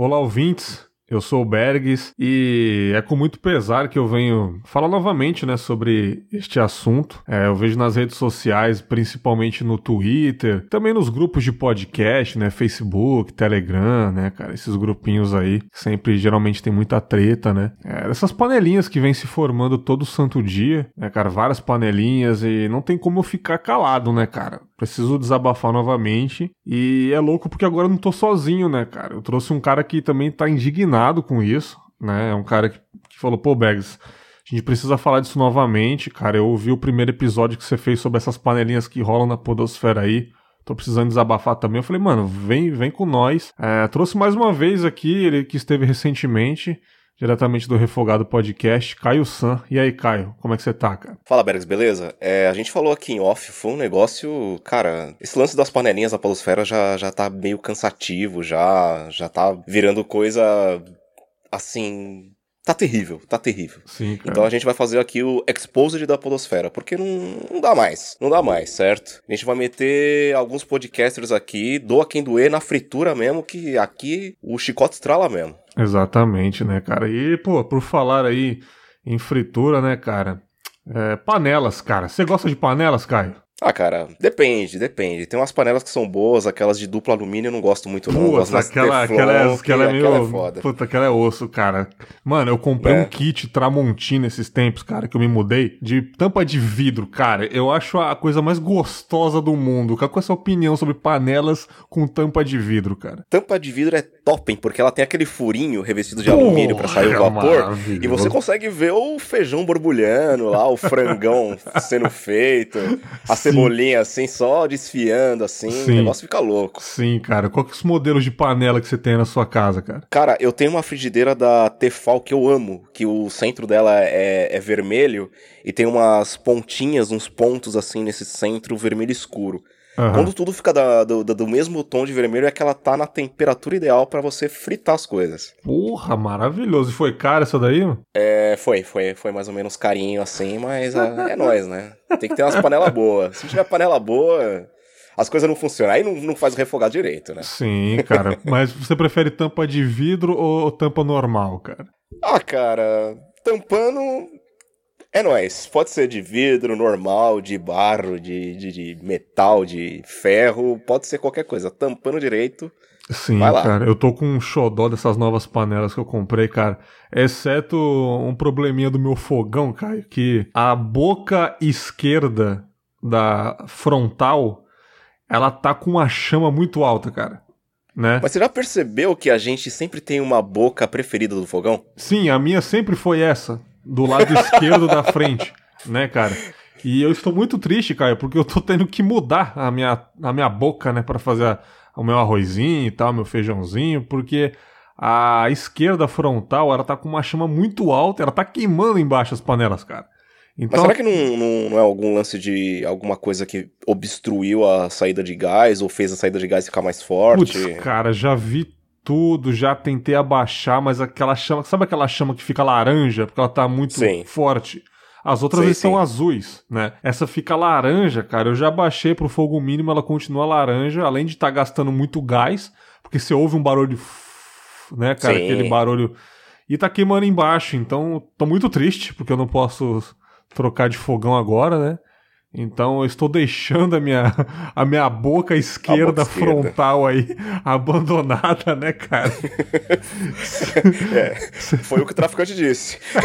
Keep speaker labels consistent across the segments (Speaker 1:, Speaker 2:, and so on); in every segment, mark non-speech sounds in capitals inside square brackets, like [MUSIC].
Speaker 1: Olá, ouvintes. Eu sou o Bergs e é com muito pesar que eu venho falar novamente né, sobre este assunto. É, eu vejo nas redes sociais, principalmente no Twitter, também nos grupos de podcast, né, Facebook, Telegram, né, cara, esses grupinhos aí sempre geralmente tem muita treta, né? É, essas panelinhas que vem se formando todo santo dia, né, cara, várias panelinhas e não tem como eu ficar calado, né, cara? Preciso desabafar novamente. E é louco porque agora eu não tô sozinho, né, cara? Eu trouxe um cara que também tá indignado com isso, né? É um cara que, que falou, pô, Bags, a gente precisa falar disso novamente, cara. Eu ouvi o primeiro episódio que você fez sobre essas panelinhas que rolam na podosfera aí. Tô precisando desabafar também. Eu falei, mano, vem, vem com nós. É, trouxe mais uma vez aqui, ele que esteve recentemente diretamente do Refogado Podcast, Caio San. E aí, Caio, como é que você tá, cara?
Speaker 2: Fala, Bergs, beleza? É, a gente falou aqui em off, foi um negócio, cara, esse lance das panelinhas da polosfera já, já tá meio cansativo, já, já tá virando coisa, assim, tá terrível, tá terrível.
Speaker 1: Sim, cara.
Speaker 2: Então a gente vai fazer aqui o Exposed da Podosfera, porque não, não dá mais, não dá mais, certo? A gente vai meter alguns podcasters aqui, doa quem doer, na fritura mesmo, que aqui o chicote estrala mesmo.
Speaker 1: Exatamente, né, cara? E, pô, por falar aí em fritura, né, cara? É, panelas, cara. Você gosta de panelas, Caio?
Speaker 2: Ah, cara, depende, depende. Tem umas panelas que são boas, aquelas de duplo alumínio eu não gosto muito, não.
Speaker 1: Putz, aquela,
Speaker 2: Teflon,
Speaker 1: aquela, é, aquela é meio.
Speaker 2: aquela é foda.
Speaker 1: Puta, aquela é osso, cara. Mano, eu comprei
Speaker 2: É.
Speaker 1: um kit Tramontina esses tempos, cara, que eu me mudei, de tampa de vidro, cara. Eu acho a coisa mais gostosa do mundo. Qual é a sua opinião sobre panelas com tampa de vidro, cara?
Speaker 2: Tampa de vidro é top, hein, porque ela tem aquele furinho revestido de alumínio pra sair o
Speaker 1: Porra,
Speaker 2: vapor. E você consegue ver o feijão borbulhando lá, o frangão [LAUGHS] sendo feito, a. cebolinha assim, só desfiando assim,
Speaker 1: Sim.
Speaker 2: o negócio fica louco.
Speaker 1: Sim, cara. Qual que é os modelos de panela que você tem na sua casa, cara?
Speaker 2: Cara, eu tenho uma frigideira da Tefal que eu amo, que o centro dela é, é vermelho e tem umas pontinhas, uns pontos assim nesse centro vermelho escuro.
Speaker 1: Aham.
Speaker 2: Quando tudo fica da- do, do- mesmo tom de vermelho, é que ela tá na temperatura ideal pra você fritar as coisas.
Speaker 1: Porra, maravilhoso. E foi caro essa daí?
Speaker 2: É, foi, foi, foi mais ou menos carinho assim, mas ah, é nóis, né? Tem que ter umas panelas boas. Se tiver panela boa, as coisas não funcionam. Aí não, não faz refogar direito, né?
Speaker 1: Sim, cara. [LAUGHS] Mas você prefere tampa de vidro ou tampa normal, cara?
Speaker 2: Ah, cara, tampando. É nóis. Pode ser de vidro, normal, de barro, de, de, de metal, de ferro, pode ser qualquer coisa. Tampando direito.
Speaker 1: Sim, cara. Eu tô com um xodó dessas novas panelas que eu comprei, cara. Exceto um probleminha do meu fogão, Caio, que a boca esquerda da frontal, ela tá com uma chama muito alta, cara. Né?
Speaker 2: Mas você já percebeu que a gente sempre tem uma boca preferida do fogão?
Speaker 1: Sim, a minha sempre foi essa, do lado esquerdo da frente, né, cara? E eu estou muito triste, Caio, porque eu tô tendo que mudar a minha, a minha boca, né, para fazer a- o meu arrozinho e tal, meu feijãozinho, porque a esquerda frontal, ela tá com uma chama muito alta, ela tá queimando embaixo as panelas, cara.
Speaker 2: Mas
Speaker 1: Então,
Speaker 2: será que não, não, não é algum lance de alguma coisa que obstruiu a saída de gás ou fez a saída de gás ficar mais forte?
Speaker 1: putz, cara, já vi tudo, já tentei abaixar, mas aquela chama, sabe aquela chama que fica laranja, porque ela tá muito
Speaker 2: Sim.
Speaker 1: forte? As outras
Speaker 2: Sim,
Speaker 1: são
Speaker 2: sim.
Speaker 1: azuis, né? Essa fica laranja, cara. Eu já baixei pro fogo mínimo, ela continua laranja, além de estar gastando muito gás, porque você ouve um barulho, né, cara? Aquele barulho. E tá queimando embaixo, então tô muito triste, porque eu não posso trocar de fogão agora, né? Então eu estou deixando a minha, a minha boca esquerda
Speaker 2: boca esquerda.
Speaker 1: frontal aí [LAUGHS] abandonada, né, cara? [LAUGHS]
Speaker 2: É, foi o que o traficante disse. [LAUGHS]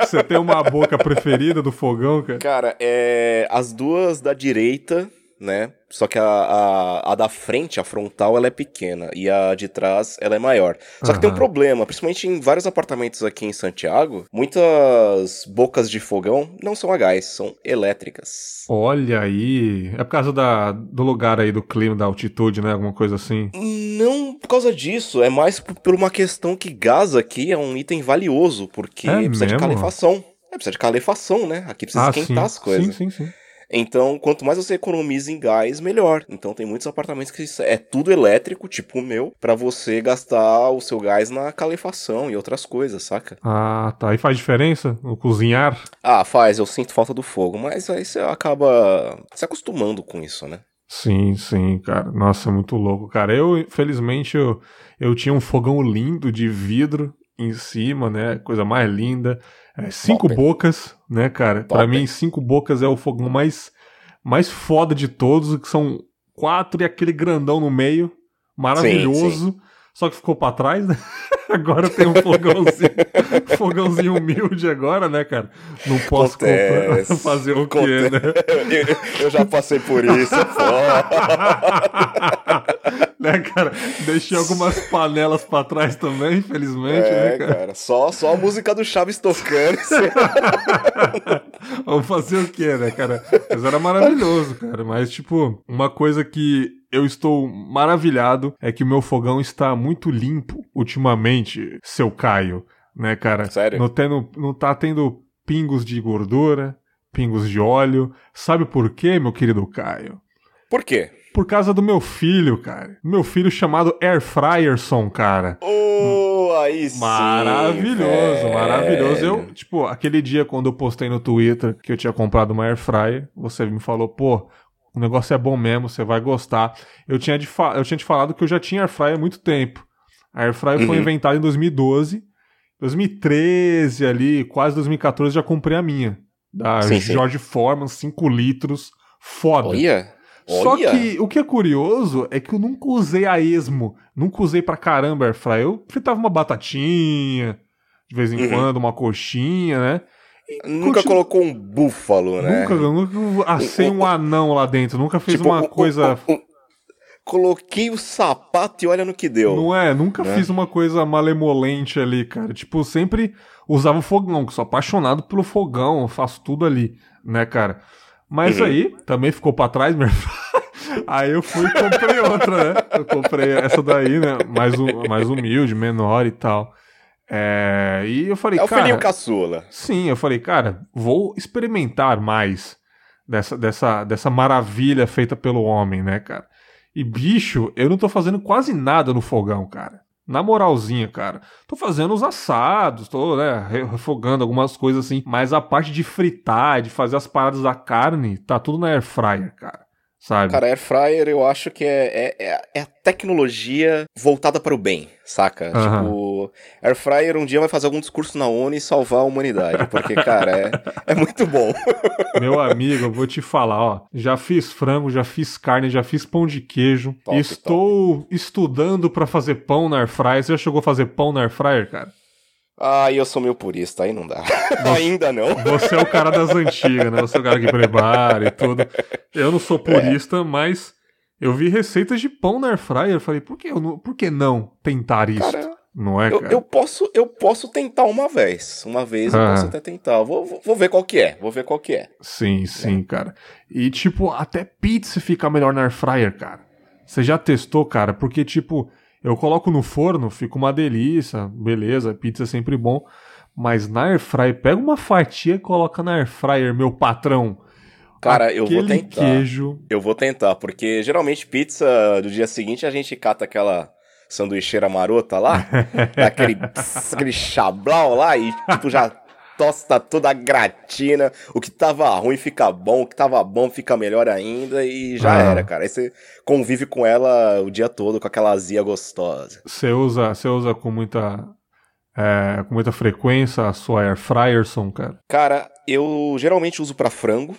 Speaker 1: Você tem uma boca preferida do fogão, cara?
Speaker 2: Cara, é. As duas da direita, né? Só que a, a, a da frente, a frontal, ela é pequena. E a de trás, ela é maior. Só que tem um problema, principalmente em vários apartamentos aqui em Santiago, muitas bocas de fogão não são a gás, são elétricas.
Speaker 1: Olha aí. É por causa da, do lugar aí, do clima, da altitude, né? Alguma coisa assim.
Speaker 2: Não por causa disso, é mais por, uma questão que gás aqui é um item valioso, porque
Speaker 1: É
Speaker 2: precisa de
Speaker 1: mesmo?
Speaker 2: calefação. É, precisa de calefação, né? Aqui precisa esquentar as coisas.
Speaker 1: Ah, Sim, sim, sim.
Speaker 2: Então, quanto mais você economiza em gás, melhor. Então, tem muitos apartamentos que é tudo elétrico, tipo o meu, pra você gastar o seu gás na calefação e outras coisas, saca?
Speaker 1: Ah, tá. E faz diferença no cozinhar?
Speaker 2: Ah, faz, eu sinto falta do fogo, mas aí você acaba se acostumando com isso, né?
Speaker 1: Sim, sim, cara. Nossa, é muito louco, cara. Eu, felizmente, eu, eu tinha um fogão lindo de vidro em cima, né? Coisa mais linda. É, cinco Top. bocas, né, cara? Para mim, cinco bocas é o fogão mais, mais foda de todos, que são quatro e aquele grandão no meio. Maravilhoso. Sim, sim. Só que ficou para trás, né? [LAUGHS] Agora tem um fogãozinho, [LAUGHS] fogãozinho humilde agora, né, cara? Não posso comprar, [LAUGHS] fazer o quê, né?
Speaker 2: Eu, eu, já passei por isso, [LAUGHS]
Speaker 1: né, cara? Deixei algumas panelas pra trás também, infelizmente,
Speaker 2: é,
Speaker 1: né, cara?
Speaker 2: cara? Só, só a música do Chaves tocando. [LAUGHS]
Speaker 1: Vamos fazer o quê, né, cara? Mas era maravilhoso, cara. Mas, tipo, uma coisa que eu estou maravilhado é que o meu fogão está muito limpo ultimamente, seu Caio, né, cara?
Speaker 2: Sério?
Speaker 1: Não, tendo, não tá tendo pingos de gordura, pingos de óleo. Sabe por quê, meu querido Caio?
Speaker 2: Por quê?
Speaker 1: Por causa do meu filho, cara. Meu filho chamado Air Fryerson, cara.
Speaker 2: Oh, aí sim.
Speaker 1: Maravilhoso, velho. maravilhoso. Eu, tipo, aquele dia quando eu postei no Twitter que eu tinha comprado uma Air Fryer, você me falou, pô, o negócio é bom mesmo, você vai gostar. Eu tinha, de eu tinha te falado que eu já tinha Air Fryer há muito tempo. A Air Fryer uhum. foi inventada em 2012. 2013 ali, quase 2014, já comprei a minha. Da sim, George sim. Foreman, 5 litros. Foda.
Speaker 2: Olha.
Speaker 1: Só
Speaker 2: Olha.
Speaker 1: que o que é curioso é que eu nunca usei a esmo. Nunca usei pra caramba Air. Eu fritava uma batatinha, de vez em uhum. quando, uma coxinha, né?
Speaker 2: Nunca continu... colocou um búfalo, né?
Speaker 1: Nunca, nunca assei um, um anão lá dentro, nunca fez tipo, uma um, coisa. Um,
Speaker 2: Coloquei o sapato e olha no que deu.
Speaker 1: Não é? Nunca né? fiz uma coisa malemolente ali, cara. Tipo, sempre usava o fogão, que sou apaixonado pelo fogão, faço tudo ali, né, cara? Mas uhum. aí, também ficou pra trás, meu [LAUGHS] Aí eu fui e comprei outra, né? Eu comprei essa daí, né? Mais, mais humilde, menor e tal. É, e eu falei,
Speaker 2: é o
Speaker 1: cara.
Speaker 2: filhinho caçula.
Speaker 1: Sim, eu falei, cara, vou experimentar mais dessa, dessa, dessa maravilha feita pelo homem, né, cara? E bicho, eu não tô fazendo quase nada no fogão, cara. Na moralzinha, cara. Tô fazendo os assados, tô, né, refogando algumas coisas assim. Mas a parte de fritar, de fazer as paradas da carne, tá tudo na air fryer, cara sabe?
Speaker 2: Cara, air fryer eu acho que é, é, é a tecnologia voltada para o bem, saca? Uhum. Tipo, air fryer um dia vai fazer algum discurso na ONU e salvar a humanidade, porque, cara, é, é muito bom. [LAUGHS]
Speaker 1: Meu amigo, eu vou te falar, ó, já fiz frango, já fiz carne, já fiz pão de queijo, top, estou top. estudando para fazer pão na air fryer. Você já chegou a fazer pão na air fryer, cara?
Speaker 2: Ah, eu sou meio purista, aí não dá. [LAUGHS] Você, Ainda não.
Speaker 1: Você é o cara das antigas, né? Você é o cara que prepara e tudo. Eu não sou purista, é. mas eu vi receitas de pão na air fryer. Falei, por que, eu não, por que não tentar isso? Cara, não é,
Speaker 2: eu,
Speaker 1: cara?
Speaker 2: Eu posso, eu posso tentar uma vez. Uma vez eu ah. posso até tentar. Vou, vou, vou, ver qual que é. Vou ver qual que é.
Speaker 1: Sim, sim, é. cara. E, tipo, até pizza fica melhor na air fryer, cara. Você já testou, cara? Porque, tipo eu coloco no forno, fica uma delícia, beleza, pizza é sempre bom. Mas na air fryer, pega uma fatia e coloca na air fryer, meu patrão.
Speaker 2: Cara, eu vou tentar. Queijo... Eu vou tentar, porque geralmente pizza do dia seguinte a gente cata aquela sanduicheira marota lá, [LAUGHS] aquele, aquele chablau lá e tipo já tosta toda gratina, o que tava ruim fica bom, o que tava bom fica melhor ainda e já ah. era, cara. Aí você convive com ela o dia todo, com aquela azia gostosa.
Speaker 1: Você usa, você usa com muita é, com muita frequência a sua air fryerson, cara?
Speaker 2: Cara, eu geralmente uso para frango.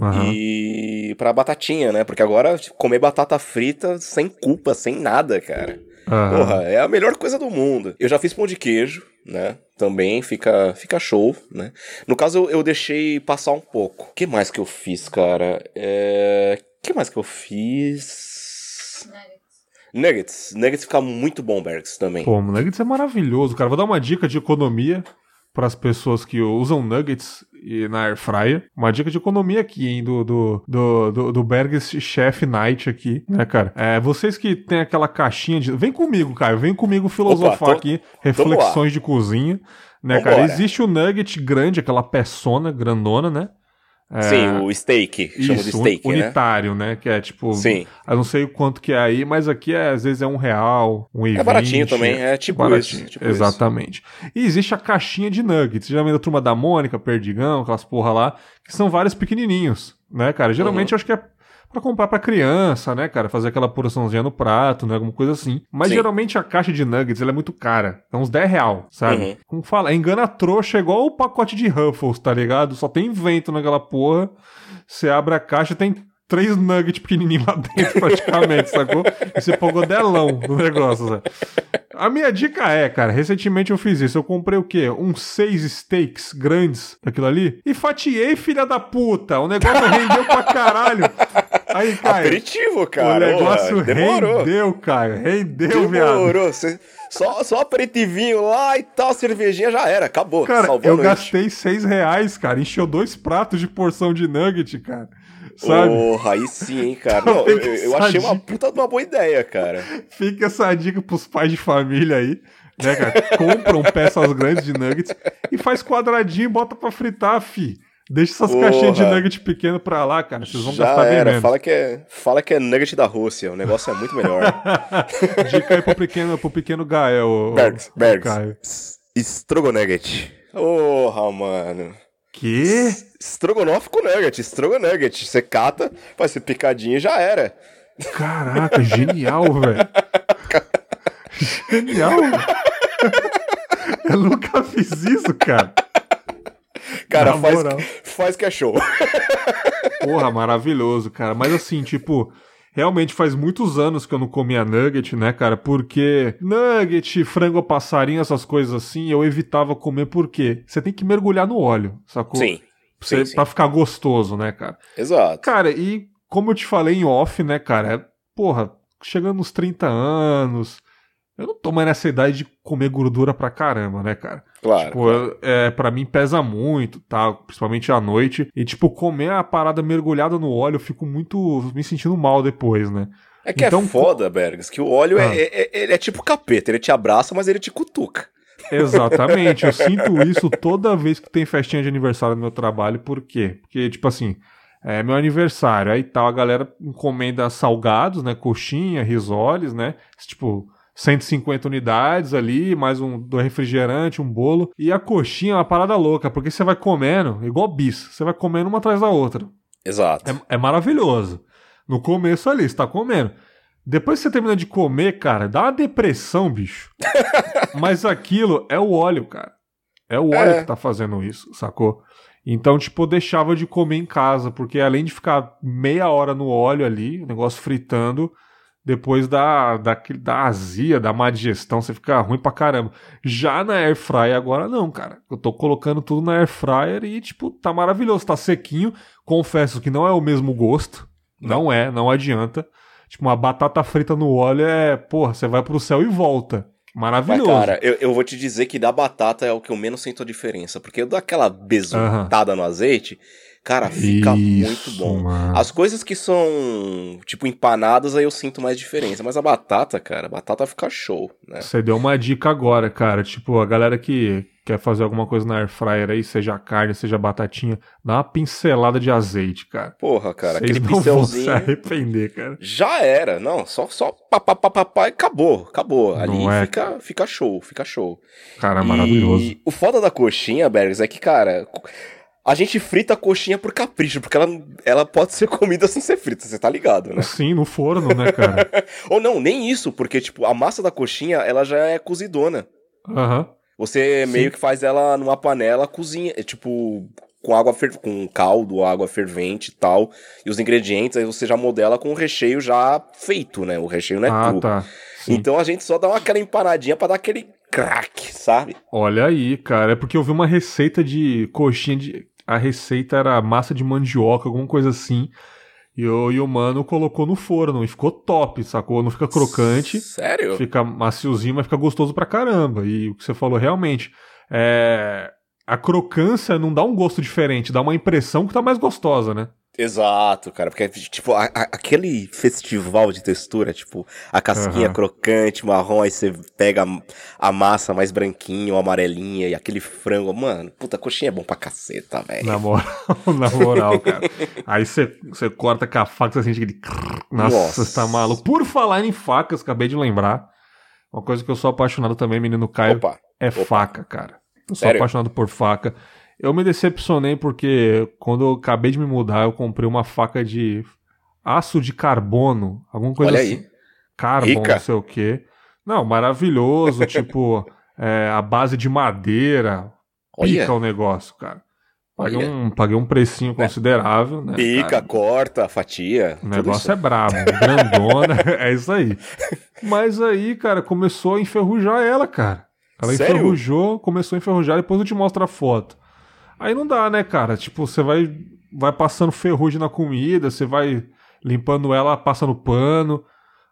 Speaker 2: Uhum. E pra batatinha, né? Porque agora comer batata frita sem culpa, sem nada, cara. Uhum. Porra, é a melhor coisa do mundo. Eu já fiz pão de queijo, né? Também fica, fica show, né? No caso, eu, eu deixei passar um pouco. O que mais que eu fiz, cara? É... O que mais que eu fiz? Nuggets. Nuggets fica muito bom, Bergs, também.
Speaker 1: Pô, Nuggets é maravilhoso, cara. Vou dar uma dica de economia para as pessoas que usam nuggets e na air fryer. Uma dica de economia aqui, hein, do, do, do, do, do Bergs Chef Night aqui, né, cara? É, vocês que tem aquela caixinha de... Vem comigo, Caio, vem comigo filosofar Opa, tô, aqui, reflexões de cozinha, né, Vambora. cara? Existe o nugget grande, aquela peçona grandona, né?
Speaker 2: É, Sim, o steak, chama isso, de steak,
Speaker 1: né? unitário, né? né? Que é tipo,
Speaker 2: Sim.
Speaker 1: eu não sei o quanto que é aí, mas aqui é, às vezes é um real, um e É
Speaker 2: baratinho também, é tipo baratinho, isso. Tipo
Speaker 1: exatamente. Isso. E existe a caixinha de nuggets, geralmente a turma da Mônica, Perdigão, aquelas porra lá, que são vários pequenininhos, né, cara? Geralmente uhum. eu acho que é para comprar para criança, né, cara? Fazer aquela porçãozinha no prato, né? Alguma coisa assim. Mas Sim. geralmente a caixa de nuggets ela é muito cara. É uns 10 real, sabe? Uhum. Como fala, engana trouxa é igual o pacote de Ruffles, tá ligado? Só tem vento naquela porra. Você abre a caixa, tem três nuggets pequenininhos lá [LAUGHS] dentro, praticamente, sacou? E você pôr delão no negócio, sabe? A minha dica é, cara, recentemente eu fiz isso. Eu comprei o quê? Uns seis steaks grandes daquilo ali e fatiei, filha da puta. O negócio [LAUGHS] rendeu pra caralho. Aí, Caio.
Speaker 2: Aperitivo, cara.
Speaker 1: O negócio demorou. rendeu, Caio. Rendeu, demorou. viado. Demorou.
Speaker 2: Só, só aperitivinho lá e tal, cervejinha já era. Acabou.
Speaker 1: Cara, eu gastei seis reais, cara. Encheu dois pratos de porção de nugget, cara. Sabe?
Speaker 2: Porra, aí sim, hein, cara. [LAUGHS] Não, eu, eu achei uma puta de uma boa ideia, cara.
Speaker 1: Fica essa dica pros pais de família aí, né, cara? Compram peças grandes de nuggets e faz quadradinho e bota pra fritar, fi. Deixa essas Porra. caixinhas de nugget pequeno pra lá, cara. Vocês vão Já gastar bem era. menos.
Speaker 2: Fala que, é, fala que é nugget da Rússia. O negócio é muito melhor. [LAUGHS]
Speaker 1: Dica aí pro pequeno, pro pequeno Gael.
Speaker 2: Bergs, Bergs. Strogonugget. Porra, mano.
Speaker 1: Que?
Speaker 2: Estrogonofe com nugget, estrogonugget. Você cata, faz ser picadinho e já era.
Speaker 1: Caraca, genial, [LAUGHS] velho. genial. Eu nunca fiz isso, cara.
Speaker 2: Cara, faz, faz que é show.
Speaker 1: Porra, maravilhoso, cara. Mas assim, tipo, realmente faz muitos anos que eu não comia nugget, né, cara? Porque nugget, frango passarinho, essas coisas assim, eu evitava comer porque você tem que mergulhar no óleo, sacou?
Speaker 2: Sim.
Speaker 1: Pra, sim, sim. pra ficar gostoso, né, cara?
Speaker 2: Exato.
Speaker 1: Cara, e como eu te falei em off, né, cara? É, porra, chegando nos 30 anos, eu não tô mais nessa idade de comer gordura pra caramba, né, cara?
Speaker 2: Claro.
Speaker 1: Tipo, claro. É, pra mim pesa muito, tá? Principalmente à noite. E, tipo, comer a parada mergulhada no óleo, eu fico muito. me sentindo mal depois, né?
Speaker 2: É que é então, é foda, Bergs, que o óleo é, ah. é, é, ele é tipo capeta, ele te abraça, mas ele te cutuca.
Speaker 1: Exatamente, eu [LAUGHS] sinto isso toda vez que tem festinha de aniversário no meu trabalho, por quê? Porque, tipo assim, é meu aniversário, aí tal, a galera encomenda salgados, né, coxinha, risoles, né, tipo, 150 unidades ali, mais um do refrigerante, um bolo. E a coxinha é uma parada louca, porque você vai comendo, igual bis, você vai comendo uma atrás da outra.
Speaker 2: Exato.
Speaker 1: É, é maravilhoso. No começo ali, você tá comendo. Depois que você termina de comer, cara, dá uma depressão, bicho. [LAUGHS] Mas aquilo é o óleo, cara. É o óleo é. que tá fazendo isso, sacou? Então, tipo, eu deixava de comer em casa, porque além de ficar meia hora no óleo ali, o negócio fritando, depois da, da, da azia, da má digestão, você fica ruim pra caramba. Já na air fryer agora não, cara. Eu tô colocando tudo na air fryer e, tipo, tá maravilhoso, tá sequinho. Confesso que não é o mesmo gosto. Não é, não adianta. Tipo, uma batata frita no óleo é, porra, você vai pro céu e volta. Maravilhoso. Mas, cara,
Speaker 2: eu, eu vou te dizer que da batata é o que eu menos sinto a diferença. Porque eu dou aquela besuntada no azeite, Cara, fica Isso, muito bom. Mano. As coisas que são, tipo, empanadas, aí eu sinto mais diferença. Mas a batata, cara, a batata fica show, né?
Speaker 1: Você deu uma dica agora, cara. Tipo, a galera que quer fazer alguma coisa na air fryer aí, seja carne, seja batatinha, dá uma pincelada de azeite, cara.
Speaker 2: Porra, cara,
Speaker 1: Vocês
Speaker 2: aquele não pincelzinho.
Speaker 1: Vão se arrepender, cara.
Speaker 2: Já era, não, só só papapá e acabou, acabou. Ali é, fica, fica show, fica show.
Speaker 1: Cara, maravilhoso.
Speaker 2: E o foda da coxinha, Bergs, é que, cara, a gente frita a coxinha por capricho, porque ela, ela pode ser comida sem ser frita, você tá ligado, né?
Speaker 1: Sim, no forno, né, cara? [LAUGHS]
Speaker 2: Ou não, nem isso, porque, tipo, a massa da coxinha, ela já é cozidona.
Speaker 1: Aham. Uhum.
Speaker 2: Você Sim. meio que faz ela numa panela, cozinha, é, tipo, com água com caldo, água fervente e tal, e os ingredientes, aí você já modela com o recheio já feito, né? O recheio não é ah, cru. Tá. Então a gente só dá uma, aquela empanadinha para dar aquele crack, sabe?
Speaker 1: Olha aí, cara, é porque eu vi uma receita de coxinha de a receita era massa de mandioca, alguma coisa assim. E o, e o mano colocou no forno e ficou top, sacou? Não fica crocante.
Speaker 2: Sério?
Speaker 1: Fica maciozinho, mas fica gostoso pra caramba. E o que você falou realmente. É... A crocância não dá um gosto diferente, dá uma impressão que tá mais gostosa, né?
Speaker 2: Exato, cara, porque, tipo, a, a, aquele festival de textura, tipo, a casquinha uhum. crocante, marrom, aí você pega a, a, massa mais branquinha ou amarelinha e aquele frango, mano, puta, coxinha é bom pra caceta, velho.
Speaker 1: Na moral, [LAUGHS] na moral, cara. Aí você, você corta com a faca, você sente aquele... Nossa, Nossa, você tá maluco. Por falar em facas, acabei de lembrar, uma coisa que eu sou apaixonado também, menino Caio, opa, é opa. faca, cara. Eu sou Sério? apaixonado por faca. Eu me decepcionei porque quando eu acabei de me mudar, eu comprei uma faca de aço de carbono, alguma coisa
Speaker 2: Olha
Speaker 1: assim.
Speaker 2: aí.
Speaker 1: Carbono,
Speaker 2: Rica.
Speaker 1: não sei o quê. Não, maravilhoso, [LAUGHS] tipo, é, a base de madeira.
Speaker 2: Olha.
Speaker 1: Pica o negócio, cara. Paguei
Speaker 2: Olha.
Speaker 1: um, paguei um precinho considerável, né?
Speaker 2: Pica,
Speaker 1: cara?
Speaker 2: corta, fatia.
Speaker 1: O negócio é brabo, grandona, [LAUGHS] é isso aí. Mas aí, cara, começou a enferrujar ela, cara. Ela
Speaker 2: Sério?
Speaker 1: enferrujou, começou a enferrujar, depois eu te mostro a foto. Aí não dá, né, cara? Tipo, você vai, vai passando ferrugem na comida, você vai limpando ela, passando pano.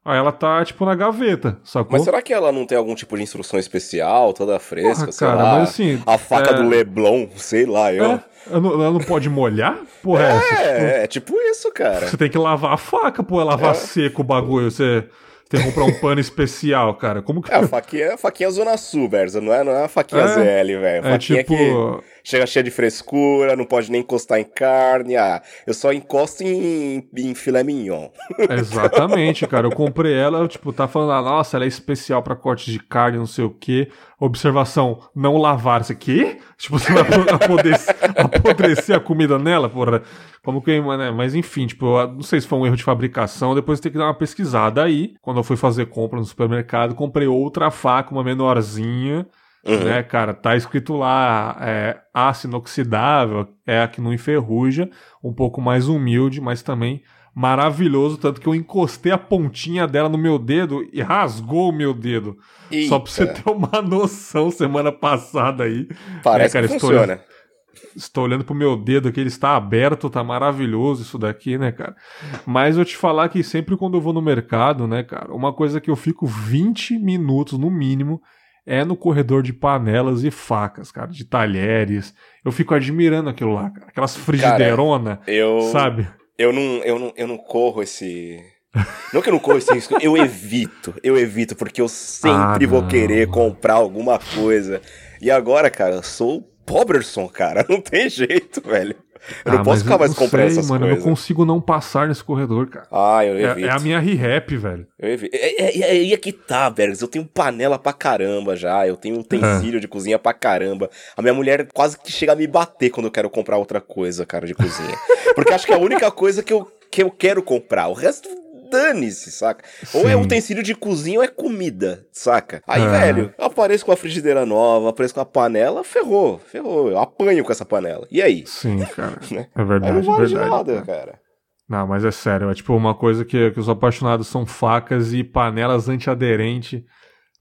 Speaker 1: Aí ela tá, tipo, na gaveta, sacou?
Speaker 2: Mas será que ela não tem algum tipo de instrução especial, toda fresca,
Speaker 1: Porra,
Speaker 2: sei
Speaker 1: cara,
Speaker 2: lá?
Speaker 1: mas assim,
Speaker 2: A faca
Speaker 1: é-
Speaker 2: do Leblon, sei lá, eu.
Speaker 1: É, ela não, pode molhar? Porra, é, essa? Tipo,
Speaker 2: É, é tipo isso, cara.
Speaker 1: Você tem que lavar a faca, pô, lavar
Speaker 2: É.
Speaker 1: seco o bagulho. Você tem que comprar um pano especial, cara. Como que.
Speaker 2: É, a faquinha, a faquinha Zona Sul, Berza, não é, não é a faquinha
Speaker 1: É.
Speaker 2: ZL, velho.
Speaker 1: É tipo.
Speaker 2: que chega cheia de frescura, não pode nem encostar em carne. Ah, eu só encosto em, em filé mignon. [LAUGHS]
Speaker 1: Exatamente, cara. Eu comprei ela, tipo, tá falando, ah, nossa, ela é especial pra corte de carne, não sei o quê. Observação, não lavar. Você quê? [LAUGHS] Tipo, você vai apodrecer, [LAUGHS] apodrecer a comida nela, porra. Como que, né? Mas enfim, tipo, eu não sei se foi um erro de fabricação, depois tem que dar uma pesquisada. Aí, quando eu fui fazer compra no supermercado, comprei outra faca, uma menorzinha.
Speaker 2: Uhum.
Speaker 1: né, cara? Tá escrito lá, é, aço inoxidável, é a que não enferruja, um pouco mais humilde, mas também maravilhoso, tanto que eu encostei a pontinha dela no meu dedo e rasgou o meu dedo. Só pra você
Speaker 2: Eita,
Speaker 1: ter uma [LAUGHS] noção, semana passada aí.
Speaker 2: Parece
Speaker 1: É, cara,
Speaker 2: que
Speaker 1: estou
Speaker 2: funciona.
Speaker 1: Estou olhando pro meu dedo aqui, ele está aberto, tá maravilhoso isso daqui, né, cara? Mas eu te falar que sempre quando eu vou no mercado, né, cara, uma coisa que eu fico 20 minutos no mínimo é no corredor de panelas e facas, cara, de talheres. Eu fico admirando aquilo lá, cara. Aquelas frigideirona,
Speaker 2: Eu,
Speaker 1: sabe?
Speaker 2: eu, não, eu, não, eu não corro esse. [LAUGHS] Não que eu não corro esse risco, eu evito. Eu evito, porque eu sempre
Speaker 1: Ah,
Speaker 2: vou querer comprar alguma coisa. E agora, cara, eu sou o Poberson, cara. [LAUGHS] Não tem jeito, velho. Eu não
Speaker 1: Ah,
Speaker 2: posso
Speaker 1: mas
Speaker 2: ficar mais
Speaker 1: não
Speaker 2: comprando
Speaker 1: sei,
Speaker 2: essas
Speaker 1: mano, Eu
Speaker 2: coisas.
Speaker 1: não consigo não passar nesse corredor, cara.
Speaker 2: Ah, eu
Speaker 1: É,
Speaker 2: evito.
Speaker 1: é a minha re-rap, velho.
Speaker 2: Eu evito. É, é, é é que tá, Bergs. Eu tenho panela pra caramba já. Eu tenho utensílio de cozinha pra caramba. A minha mulher quase que chega a me bater quando eu quero comprar outra coisa, cara, de cozinha. [LAUGHS] Porque acho que é a única coisa que eu, que eu quero comprar. O resto, dane-se, saca? Ou é
Speaker 1: Sim.
Speaker 2: utensílio de cozinha ou é comida, saca? Aí,
Speaker 1: Ah.
Speaker 2: velho, eu apareço com a frigideira nova, apareço com a panela, ferrou, ferrou. Eu apanho com essa panela. E aí?
Speaker 1: Sim, [LAUGHS] cara.
Speaker 2: Né?
Speaker 1: É
Speaker 2: Aí
Speaker 1: verdade,
Speaker 2: não vale de
Speaker 1: verdade.
Speaker 2: nada,
Speaker 1: cara.
Speaker 2: cara.
Speaker 1: Não, mas é sério, é tipo uma coisa que, que os apaixonados são facas e panelas antiaderente.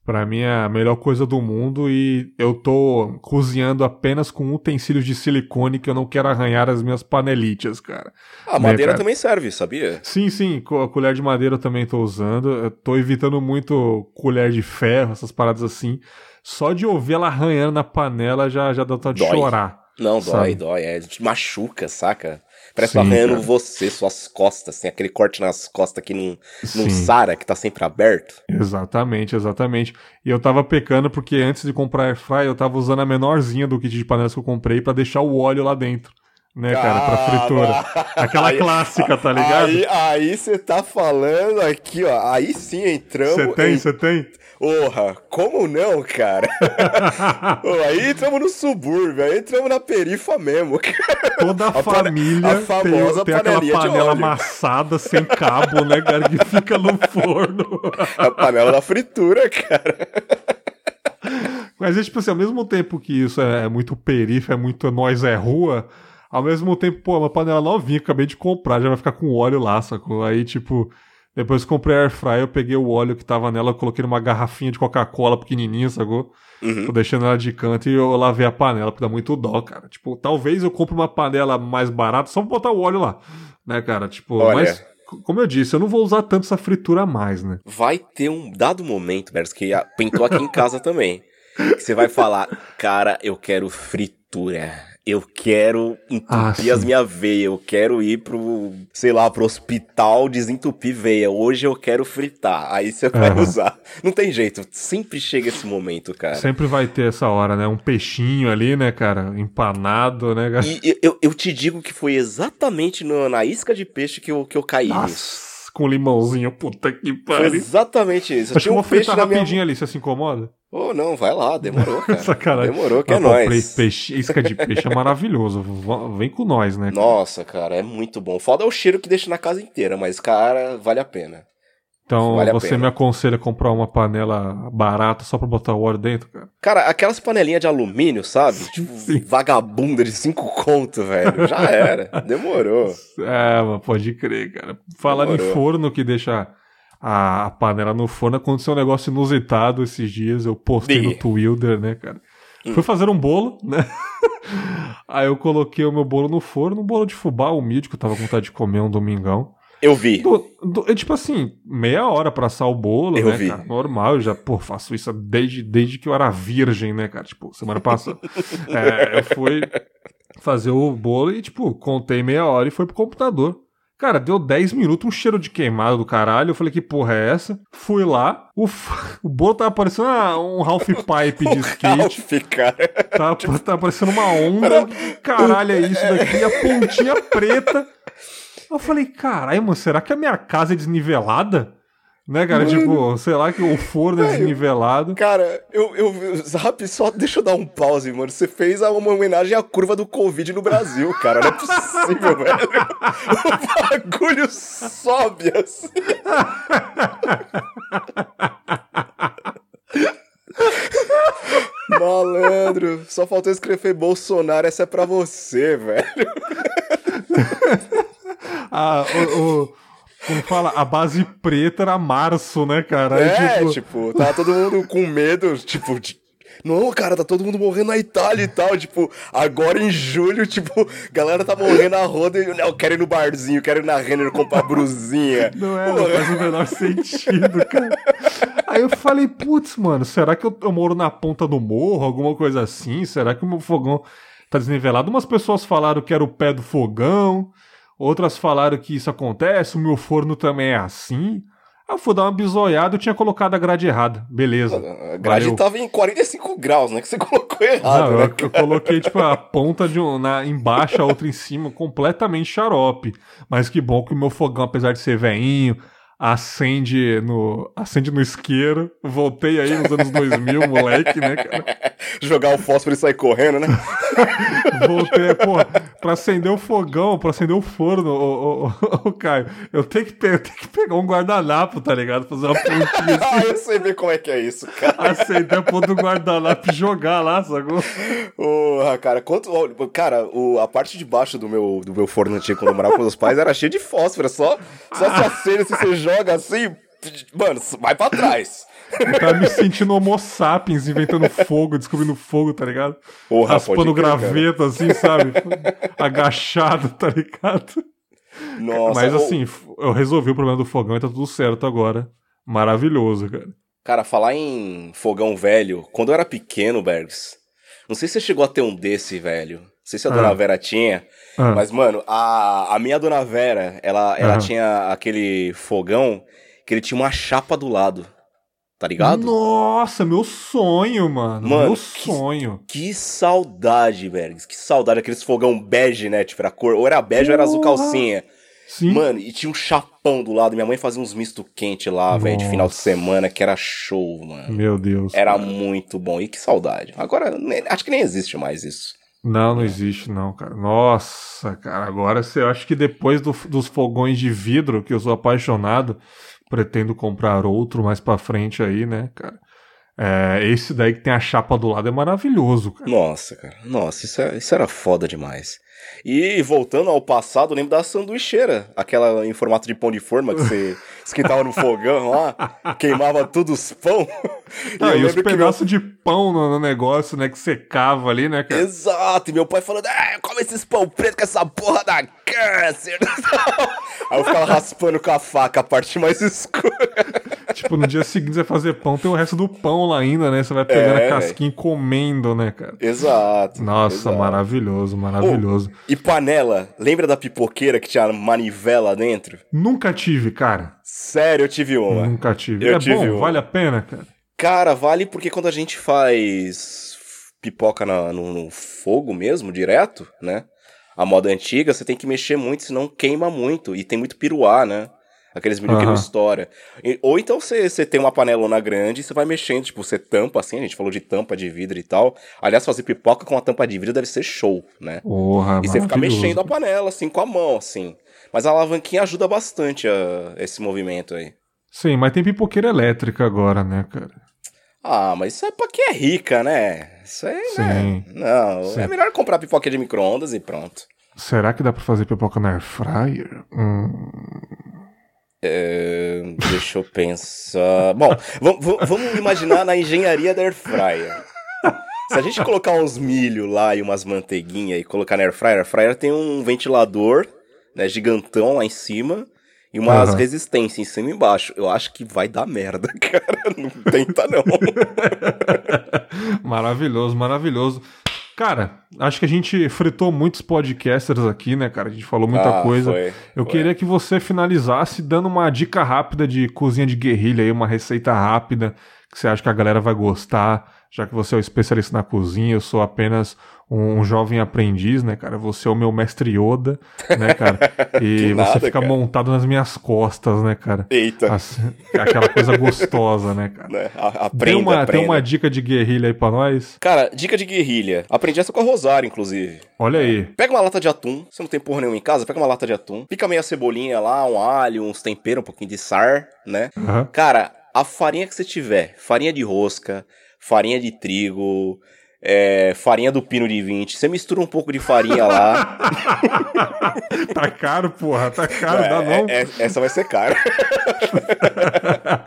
Speaker 1: Pra mim é a melhor coisa do mundo e eu tô cozinhando apenas com utensílios de silicone que eu não quero arranhar as minhas panelitas, cara.
Speaker 2: A
Speaker 1: Né,
Speaker 2: madeira
Speaker 1: cara?
Speaker 2: também serve, sabia?
Speaker 1: Sim, sim, a colher de madeira eu também tô usando. Eu tô evitando muito colher de ferro, essas paradas assim. Só de ouvir ela arranhando na panela já, já dá vontade de
Speaker 2: Dói.
Speaker 1: chorar.
Speaker 2: Não,
Speaker 1: Sabe?
Speaker 2: dói, dói. É, machuca, saca? Parece arranhando você, suas costas. Tem aquele corte nas costas que não, não sara, que tá sempre aberto.
Speaker 1: Exatamente, exatamente. E eu tava pecando porque antes de comprar air fry eu tava usando a menorzinha do kit de panelas que eu comprei pra deixar o óleo lá dentro, né, cara, pra fritura. Aquela
Speaker 2: Aí-
Speaker 1: clássica, tá ligado?
Speaker 2: Aí você tá falando aqui, ó. Aí sim entramos.
Speaker 1: Você tem,
Speaker 2: em-
Speaker 1: você tem?
Speaker 2: Porra, como não, cara? [LAUGHS] Aí entramos no subúrbio, aí entramos na perifa mesmo. cara.
Speaker 1: Toda a, família
Speaker 2: a
Speaker 1: tem,
Speaker 2: famosa
Speaker 1: tem aquela panela amassada sem cabo, né, cara, que fica no forno.
Speaker 2: A panela da fritura, cara.
Speaker 1: Mas é tipo assim, ao mesmo tempo que isso é muito perifa, é muito nós é rua, ao mesmo tempo, pô, é uma panela novinha, acabei de comprar, já vai ficar com óleo lá, sacou? Aí, tipo, depois que comprei a air fryer, eu peguei o óleo que tava nela, coloquei numa garrafinha de Coca-Cola pequenininha, sacou?
Speaker 2: Uhum.
Speaker 1: Tô deixando ela de canto e eu lavei a panela, porque dá muito dó, cara. Tipo, talvez eu compre uma panela mais barata só pra botar o óleo lá, né, cara? Tipo,
Speaker 2: Olha.
Speaker 1: mas, como eu disse, eu não vou usar tanto essa fritura mais, né?
Speaker 2: vai ter um dado momento, Bergs, que pintou aqui em casa também. Que você vai falar, cara, eu quero fritura. Eu quero
Speaker 1: Ah,
Speaker 2: entupir as
Speaker 1: sim.
Speaker 2: minhas veias. Eu quero ir pro, sei lá, pro hospital desentupir veia. Hoje eu quero fritar. Aí você vai usar. Não tem jeito. Sempre chega esse momento, cara.
Speaker 1: Sempre vai ter essa hora, né? Um peixinho ali, né, cara? Empanado, né, cara?
Speaker 2: E eu, eu te digo que foi exatamente na isca de peixe que eu, que eu caí. nisso.
Speaker 1: Com limãozinho. Puta que pariu.
Speaker 2: Exatamente isso.
Speaker 1: Acho que eu vou fritar rapidinho minha... ali, você se incomoda?
Speaker 2: Ô, oh, não, vai lá, demorou, [LAUGHS] cara.
Speaker 1: Sacanagem.
Speaker 2: Demorou, que é ah, é nóis.
Speaker 1: Peixe, isca de peixe é maravilhoso. Vem com nós, né?
Speaker 2: Nossa, cara, é muito bom. Foda é o cheiro que deixa na casa inteira, mas, cara, vale a pena.
Speaker 1: Então vale você me aconselha a comprar uma panela barata só pra botar o óleo dentro, cara?
Speaker 2: Cara, aquelas panelinhas de alumínio, sabe? Tipo, Sim. vagabunda de cinco conto, velho. Já era. Demorou. [LAUGHS]
Speaker 1: É, mas pode crer, cara. Falar em forno que deixa a, panela no forno, aconteceu um negócio inusitado esses dias. Eu postei no Twitter, né, cara? Hum. Fui fazer um bolo, né? [LAUGHS] Aí eu coloquei o meu bolo no forno, um bolo de fubá humilde, que eu tava com vontade de comer um domingão.
Speaker 2: Eu vi. Do,
Speaker 1: do, é tipo assim, meia hora pra assar o bolo, eu né, vi. cara? Normal, eu já, pô, faço isso desde, desde que eu era virgem, né, cara? Tipo, semana passada. [LAUGHS] é, eu fui fazer o bolo e, tipo, contei meia hora e foi pro computador. Cara, deu 10 minutos, um cheiro de queimado do caralho. Eu falei, que porra é essa? Fui lá, o, [LAUGHS] o bolo tava parecendo um half [LAUGHS] pipe de skate.
Speaker 2: Half, cara.
Speaker 1: Tava, tava parecendo uma onda. Caralho, é isso daqui. A pontinha preta eu falei, caralho, mano, será que a minha casa é desnivelada? Né, cara? Mano, tipo, sei lá que o forno é desnivelado.
Speaker 2: Cara, eu, eu. Zap, só deixa eu dar um pause, mano. Você fez uma homenagem à curva do Covid no Brasil, cara. Não é possível, [LAUGHS] velho. O bagulho sobe assim. Malandro, só faltou escrever Bolsonaro, essa é pra você, velho
Speaker 1: a, o, o, como fala, a base preta era março, né, cara?
Speaker 2: É, tipo... tipo, tava todo mundo com medo, tipo, de... Não, cara, tá todo mundo morrendo na Itália e tal. Tipo, agora em julho, tipo, galera tá morrendo na roda e eu quero ir no barzinho, quero ir na Renner comprar brusinha.
Speaker 1: Não é, não faz o menor sentido, cara. Aí eu falei, putz, mano, será que eu, eu moro na ponta do morro, alguma coisa assim? Será que o meu fogão tá desnivelado? Umas pessoas falaram que era o pé do fogão. Outras falaram que isso acontece, o meu forno também é assim. Eu fui dar uma bisoiada, eu tinha colocado a grade errada. Beleza.
Speaker 2: A grade valeu. tava em 45 graus, né? Que você colocou errado, Não, né?
Speaker 1: Eu, eu, coloquei, tipo, a ponta de um, na, embaixo, a outra em cima, completamente xarope. Mas que bom que o meu fogão, apesar de ser veinho, acende no, acende no isqueiro. Voltei aí nos anos 2000, [LAUGHS] moleque, né, cara?
Speaker 2: Jogar o fósforo e sair correndo, né? [LAUGHS]
Speaker 1: Voltei, pô, pra acender o fogão, pra acender o forno, ô, ô, ô, ô Caio, eu tenho, que eu tenho que pegar um guardanapo, tá ligado? Fazer uma pontinha [LAUGHS] assim.
Speaker 2: ah, eu sei ver como é que é isso, cara.
Speaker 1: Acender a ponta do guardanapo e jogar lá, sacou?
Speaker 2: Porra, cara, quanto. Cara, o, a parte de baixo do meu, do meu forno antigo, quando eu morava com meus pais, era cheio de fósforo, só, só se acende se você joga assim, mano, vai pra trás.
Speaker 1: Eu tava me sentindo homo sapiens, inventando fogo, descobrindo fogo, tá ligado? Porra, Raspando graveta, assim, sabe? Agachado, tá ligado? Nossa, Mas assim, eu resolvi o problema do fogão e tá tudo certo agora. Maravilhoso, cara.
Speaker 2: Cara, falar em fogão velho, quando eu era pequeno, Bergs, não sei se você chegou a ter um desse, velho. Não sei se a dona ah. Vera tinha. Ah. Mas, mano, a, a minha dona Vera, ela, ela ah. tinha aquele fogão que ele tinha uma chapa do lado. Tá ligado?
Speaker 1: Nossa, meu sonho, mano. mano meu sonho.
Speaker 2: Que, que saudade, velho. Que saudade. Aqueles fogão bege, né? Tipo, era cor. Ou era bege Porra. ou era azul calcinha. Sim. Mano, e tinha um chapão do lado. Minha mãe fazia uns misto quente lá, velho, de final de semana, que era show, mano.
Speaker 1: Meu Deus.
Speaker 2: Era muito bom. E que saudade. Agora, acho que nem existe mais isso.
Speaker 1: Não, não existe, não, cara. Nossa, cara. Agora você acha que depois do, dos fogões de vidro, que eu sou apaixonado pretendo comprar outro mais para frente aí, né, cara? É, esse daí que tem a chapa do lado é maravilhoso, cara.
Speaker 2: Nossa, cara. Nossa, isso, é, isso era foda demais. E voltando ao passado, lembro da sanduicheira, aquela em formato de pão de forma que você [LAUGHS] esquentava no fogão lá, queimava tudo os pão.
Speaker 1: E, ah, e os pedaços meu... de pão no, no, negócio, né, que secava ali, né, cara?
Speaker 2: Exato, e meu pai falando, ah, come esses pão preto com essa porra da câncer. [LAUGHS] Aí eu ficava raspando com a faca a parte mais [LAUGHS] escura.
Speaker 1: Tipo, no dia seguinte você vai fazer pão, tem o resto do pão lá ainda, né? Você vai pegando é, a casquinha e comendo, né, cara?
Speaker 2: Exato.
Speaker 1: Nossa,
Speaker 2: exato.
Speaker 1: maravilhoso, maravilhoso.
Speaker 2: Oh, e panela, lembra da pipoqueira que tinha manivela dentro?
Speaker 1: Nunca tive, cara.
Speaker 2: Sério, eu tive uma.
Speaker 1: Nunca tive. Eu é tive bom, uma. vale a pena, cara?
Speaker 2: Cara, vale porque quando a gente faz pipoca na, no, no fogo mesmo, direto, né? A moda antiga, você tem que mexer muito, senão queima muito. E tem muito piruá, né? Aqueles milho que não estoura. E- ou então você, você tem uma panelona grande e você vai mexendo, tipo, você tampa assim, a gente falou de tampa de vidro e tal. Aliás, fazer pipoca com a tampa de vidro deve ser show, né?
Speaker 1: Porra,
Speaker 2: E você fica mexendo a panela, assim, com a mão, assim. Mas a alavanquinha ajuda bastante a esse movimento aí.
Speaker 1: Sim, mas tem pipoqueira elétrica agora, né, cara?
Speaker 2: Ah, mas isso é pra quem é rica, né? Isso aí, né?
Speaker 1: Sim.
Speaker 2: Não,
Speaker 1: Sim.
Speaker 2: é melhor comprar pipoca de micro-ondas e pronto.
Speaker 1: Será que dá pra fazer pipoca na air fryer? Hum,
Speaker 2: É, deixa eu pensar. Bom, vam- vam- vamos imaginar na engenharia da air fryer. Se a gente colocar uns milho lá e umas manteiguinha e colocar na air fryer, a air fryer tem um ventilador, né, gigantão lá em cima e umas
Speaker 1: Aham.
Speaker 2: resistências em cima e embaixo. Eu acho que vai dar merda, [LAUGHS] cara. Não tenta não. [LAUGHS]
Speaker 1: maravilhoso, maravilhoso. Cara, acho que a gente fritou muitos podcasters aqui, né, cara? A gente falou muita
Speaker 2: Ah,
Speaker 1: coisa.
Speaker 2: foi,
Speaker 1: Eu
Speaker 2: foi.
Speaker 1: queria que você finalizasse dando uma dica rápida de cozinha de guerrilha aí, uma receita rápida que você acha que a galera vai gostar, já que você é o especialista na cozinha, eu sou apenas um, jovem aprendiz, né, cara? Você é o meu mestre Yoda, né, cara? [LAUGHS] E
Speaker 2: Que
Speaker 1: você
Speaker 2: nada,
Speaker 1: fica
Speaker 2: cara.
Speaker 1: montado nas minhas costas, né, cara?
Speaker 2: Eita.
Speaker 1: Assim, aquela coisa gostosa, né, cara?
Speaker 2: Né? A-
Speaker 1: Tem
Speaker 2: Aprenda,
Speaker 1: uma, tem
Speaker 2: aprenda.
Speaker 1: uma dica de guerrilha aí pra nós?
Speaker 2: Cara, dica de guerrilha. Aprendi essa com a Rosário, inclusive.
Speaker 1: Olha aí.
Speaker 2: Pega uma lata de atum, você não tem porra nenhuma em casa, pega uma lata de atum, pica meia cebolinha lá, um alho, uns temperos, um pouquinho de sal, né?
Speaker 1: Aham.
Speaker 2: Cara, a farinha que você tiver, farinha de rosca, farinha de trigo, é, farinha do pino de 20, você mistura um pouco de farinha lá. [LAUGHS]
Speaker 1: Tá caro, porra, tá caro, dá
Speaker 2: É,
Speaker 1: não.
Speaker 2: é, essa vai ser cara. [LAUGHS]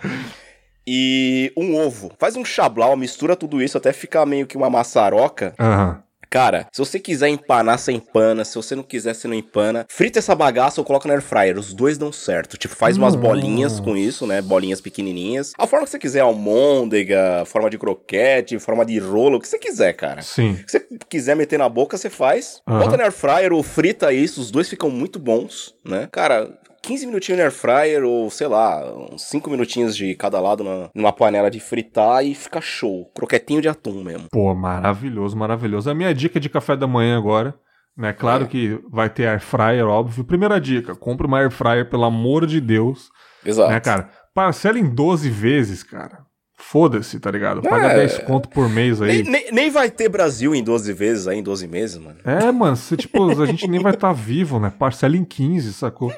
Speaker 2: e um ovo. Faz um chablau, mistura tudo isso até ficar meio que uma maçaroca.
Speaker 1: Aham.
Speaker 2: Cara, se você quiser empanar, você empana. Se você não quiser, você não empana. Frita essa bagaça ou coloca no air fryer. Os dois dão certo. Tipo, faz umas
Speaker 1: Nossa.
Speaker 2: bolinhas com isso, né? Bolinhas pequenininhas. A forma que você quiser, almôndega, forma de croquete, forma de rolo, o que você quiser, cara.
Speaker 1: Sim.
Speaker 2: Se você quiser meter na boca, você faz.
Speaker 1: Aham.
Speaker 2: Bota no air fryer ou frita isso. Os dois ficam muito bons, né? Cara... 15 minutinhos no air fryer ou, sei lá, uns 5 minutinhos de cada lado na- numa panela de fritar e fica show. Croquetinho de atum mesmo.
Speaker 1: Pô, maravilhoso, maravilhoso. A minha dica de café da manhã agora, né? Claro
Speaker 2: É.
Speaker 1: que vai ter air fryer, óbvio. Primeira dica, compre uma air fryer, pelo amor de Deus,
Speaker 2: Exato.
Speaker 1: né, cara? Parcela em 12 vezes, cara. Foda-se, tá ligado? Paga
Speaker 2: É.
Speaker 1: 10 conto por mês aí.
Speaker 2: Nem, nem, nem vai ter Brasil em 12 vezes aí, em 12 meses, mano.
Speaker 1: É, mano, se, tipo, a gente nem vai estar vivo, né? Parcela em 15, sacou?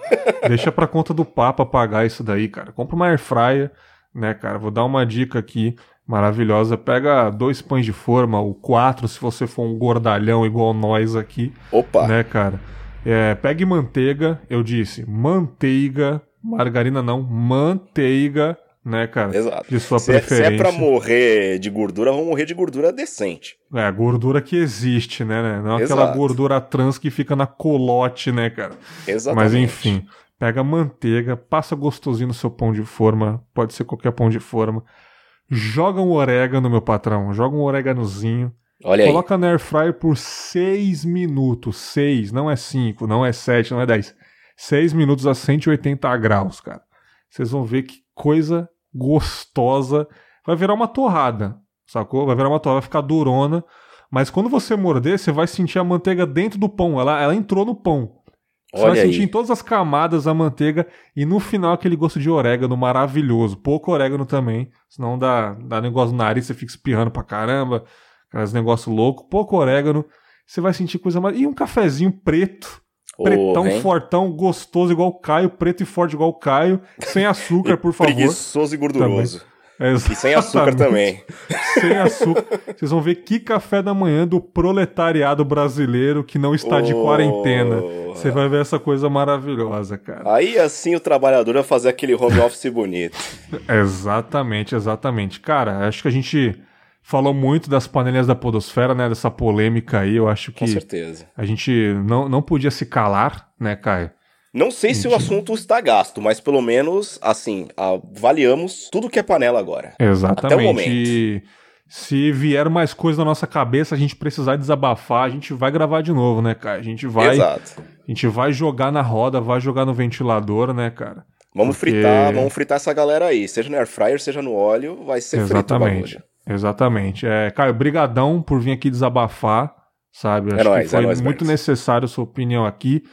Speaker 1: Deixa pra conta do Papa pagar isso daí, cara. Compra uma air fryer, né, cara? Vou dar uma dica aqui maravilhosa. Pega dois pães de forma, ou quatro, se você for um gordalhão igual nós aqui,
Speaker 2: Opa!
Speaker 1: né, cara? É, pegue manteiga, eu disse, manteiga, margarina não, manteiga, né, cara?
Speaker 2: Exato.
Speaker 1: De sua
Speaker 2: Se é, se
Speaker 1: preferência.
Speaker 2: é pra morrer de gordura, vamos morrer de gordura decente.
Speaker 1: É, a gordura que existe, né? né? Não aquela
Speaker 2: Exato.
Speaker 1: gordura trans que fica na colote, né, cara?
Speaker 2: Exatamente.
Speaker 1: Mas enfim, pega manteiga, passa gostosinho no seu pão de forma, pode ser qualquer pão de forma. Joga um orégano, meu patrão, joga um oréganozinho.
Speaker 2: Olha aí.
Speaker 1: Coloca na air fryer por 6 minutos. 6, não é 5, não é 7, não é 10. 6 minutos a 180 graus, cara. Vocês vão ver que coisa gostosa. Vai virar uma torrada, sacou? Vai virar uma torrada, vai ficar durona. Mas quando você morder, você vai sentir a manteiga dentro do pão. Ela, ela entrou no pão. Você
Speaker 2: Olha
Speaker 1: vai sentir
Speaker 2: aí.
Speaker 1: em todas as camadas a manteiga e no final aquele gosto de orégano maravilhoso. Pouco orégano também, senão dá, dá negócio no nariz, você fica espirrando pra caramba, aqueles negócio louco. Pouco orégano, você vai sentir coisa mais. E um cafezinho preto, Pretão,
Speaker 2: vem.
Speaker 1: fortão, gostoso igual o Caio, preto e forte igual o Caio, sem açúcar, por favor.
Speaker 2: Preguiçoso e gorduroso. E sem açúcar também. [LAUGHS]
Speaker 1: Sem açúcar. Vocês vão ver que café da manhã do proletariado brasileiro que não está de
Speaker 2: Oh.
Speaker 1: quarentena. Você vai ver essa coisa maravilhosa, cara.
Speaker 2: Aí assim o trabalhador vai fazer aquele home office bonito. [LAUGHS]
Speaker 1: Exatamente, exatamente. Cara, acho que a gente falou muito das panelinhas da podosfera, né? Dessa polêmica aí. Eu acho
Speaker 2: Com
Speaker 1: que
Speaker 2: certeza.
Speaker 1: a gente não, não podia se calar, né, Caio?
Speaker 2: Não sei se o assunto está gasto, mas pelo menos, assim, avaliamos tudo que é panela agora.
Speaker 1: Exatamente.
Speaker 2: Até o momento.
Speaker 1: E se vier mais coisa na nossa cabeça, a gente precisar desabafar, a gente vai gravar de novo, né, Caio? A gente vai,
Speaker 2: Exato.
Speaker 1: a gente vai jogar na roda, vai jogar no ventilador, né, cara?
Speaker 2: Vamos
Speaker 1: Porque-
Speaker 2: fritar, vamos fritar essa galera aí. Seja no air fryer, seja no óleo, vai ser frito o
Speaker 1: Exatamente.
Speaker 2: bagulho.
Speaker 1: Exatamente. É, Caio, brigadão por vir aqui desabafar, sabe? Acho
Speaker 2: nóis,
Speaker 1: que foi
Speaker 2: é nóis,
Speaker 1: muito necessário a sua opinião aqui.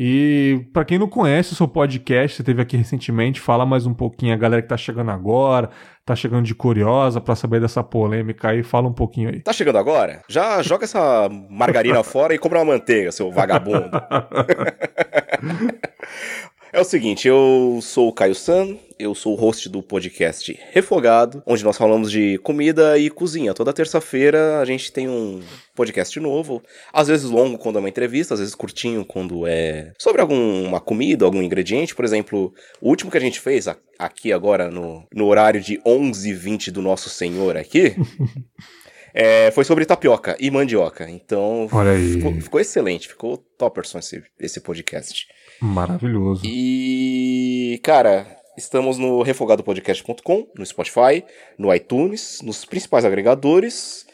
Speaker 1: E para quem não conhece o seu podcast, você teve aqui recentemente, fala mais um pouquinho a galera que tá chegando agora, tá chegando de curiosa para saber dessa polêmica aí, fala um pouquinho aí.
Speaker 2: Tá chegando agora? Já joga essa margarina [LAUGHS] fora e compra uma manteiga, seu vagabundo. [LAUGHS] É o seguinte, eu sou o Caio San, eu sou o host do podcast Refogado, onde nós falamos de comida e cozinha. Toda terça-feira a gente tem um podcast novo, às vezes longo quando é uma entrevista, às vezes curtinho quando é sobre alguma comida, algum ingrediente. Por exemplo, o último que a gente fez aqui agora no, no horário de 11h20 do Nosso Senhor aqui... [LAUGHS] É, foi sobre tapioca e mandioca. Então, ficou, ficou, excelente, ficou topperson esse, esse podcast.
Speaker 1: Maravilhoso.
Speaker 2: E, cara, estamos no refogadopodcast.com, no Spotify, no iTunes, nos principais agregadores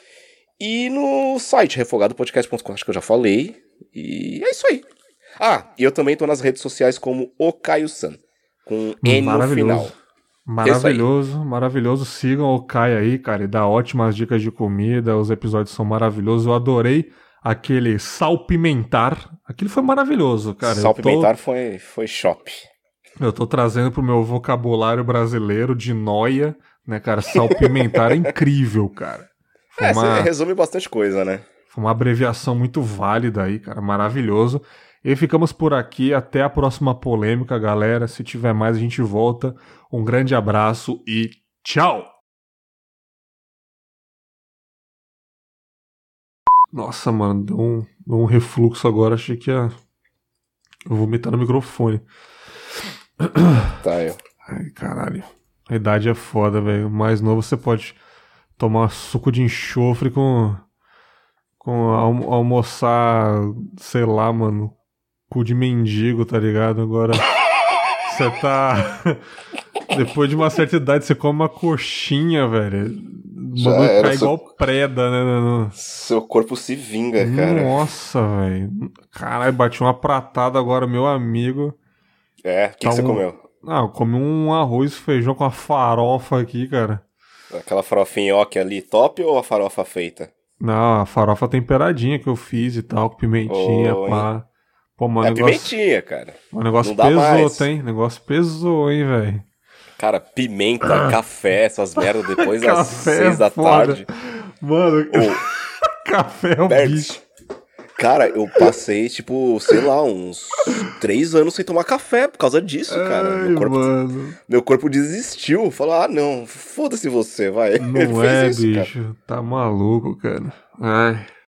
Speaker 2: e no site refogadopodcast.com, acho que eu já falei. E é isso aí. Ah, e eu também tô nas redes sociais como o Caio San, com N no final.
Speaker 1: Maravilhoso, é maravilhoso. Sigam o Caio aí, cara, e dá ótimas dicas de comida. Os episódios são maravilhosos. Eu adorei aquele salpimentar. Aquilo foi maravilhoso, cara.
Speaker 2: Salpimentar tô... foi, foi shop.
Speaker 1: Eu tô trazendo pro meu vocabulário brasileiro de noia, né, cara? Salpimentar é [LAUGHS] incrível, cara.
Speaker 2: Foi é, uma... resume bastante coisa, né?
Speaker 1: Foi uma abreviação muito válida aí, cara. Maravilhoso. E ficamos por aqui. Até a próxima polêmica, galera. Se tiver mais, a gente volta. Um grande abraço e tchau! Nossa, mano, deu um, deu um refluxo agora. Achei que ia. Eu vomitar no microfone.
Speaker 2: Tá, eu.
Speaker 1: Ai, caralho. A idade é foda, velho. Mais novo você pode tomar suco de enxofre com. com almo almoçar, sei lá, mano. Cu de mendigo, tá ligado? Agora. Você tá. [LAUGHS] Depois de uma certa idade, você come uma coxinha, velho. O bagulho cai seu... igual preda, né?
Speaker 2: Seu corpo se vinga, cara.
Speaker 1: Nossa, velho. Caralho, bati uma pratada agora, meu amigo.
Speaker 2: É, o que, tá que, você um... comeu?
Speaker 1: Ah, eu comi um arroz e feijão com a farofa aqui, cara.
Speaker 2: Aquela farofinha ok ali, top ou a farofa feita?
Speaker 1: Não, a farofa temperadinha que eu fiz e tal, com pimentinha, oh, pá. Hein?
Speaker 2: Pô, mano, é negócio... pimentinha, cara.
Speaker 1: O negócio pesou, hein? O negócio pesou, hein, velho.
Speaker 2: Cara, pimenta, café, essas merdas depois [LAUGHS] das é seis da tarde.
Speaker 1: Mano, [LAUGHS] café é um Bert, bicho.
Speaker 2: Cara, eu passei, tipo, sei lá, uns três anos sem tomar café por causa disso, cara.
Speaker 1: Ai,
Speaker 2: meu, corpo,
Speaker 1: mano.
Speaker 2: meu corpo desistiu. Falou, ah, não, foda-se você, vai. [LAUGHS]
Speaker 1: Não é, isso, bicho. Cara. Tá maluco, cara. Ai.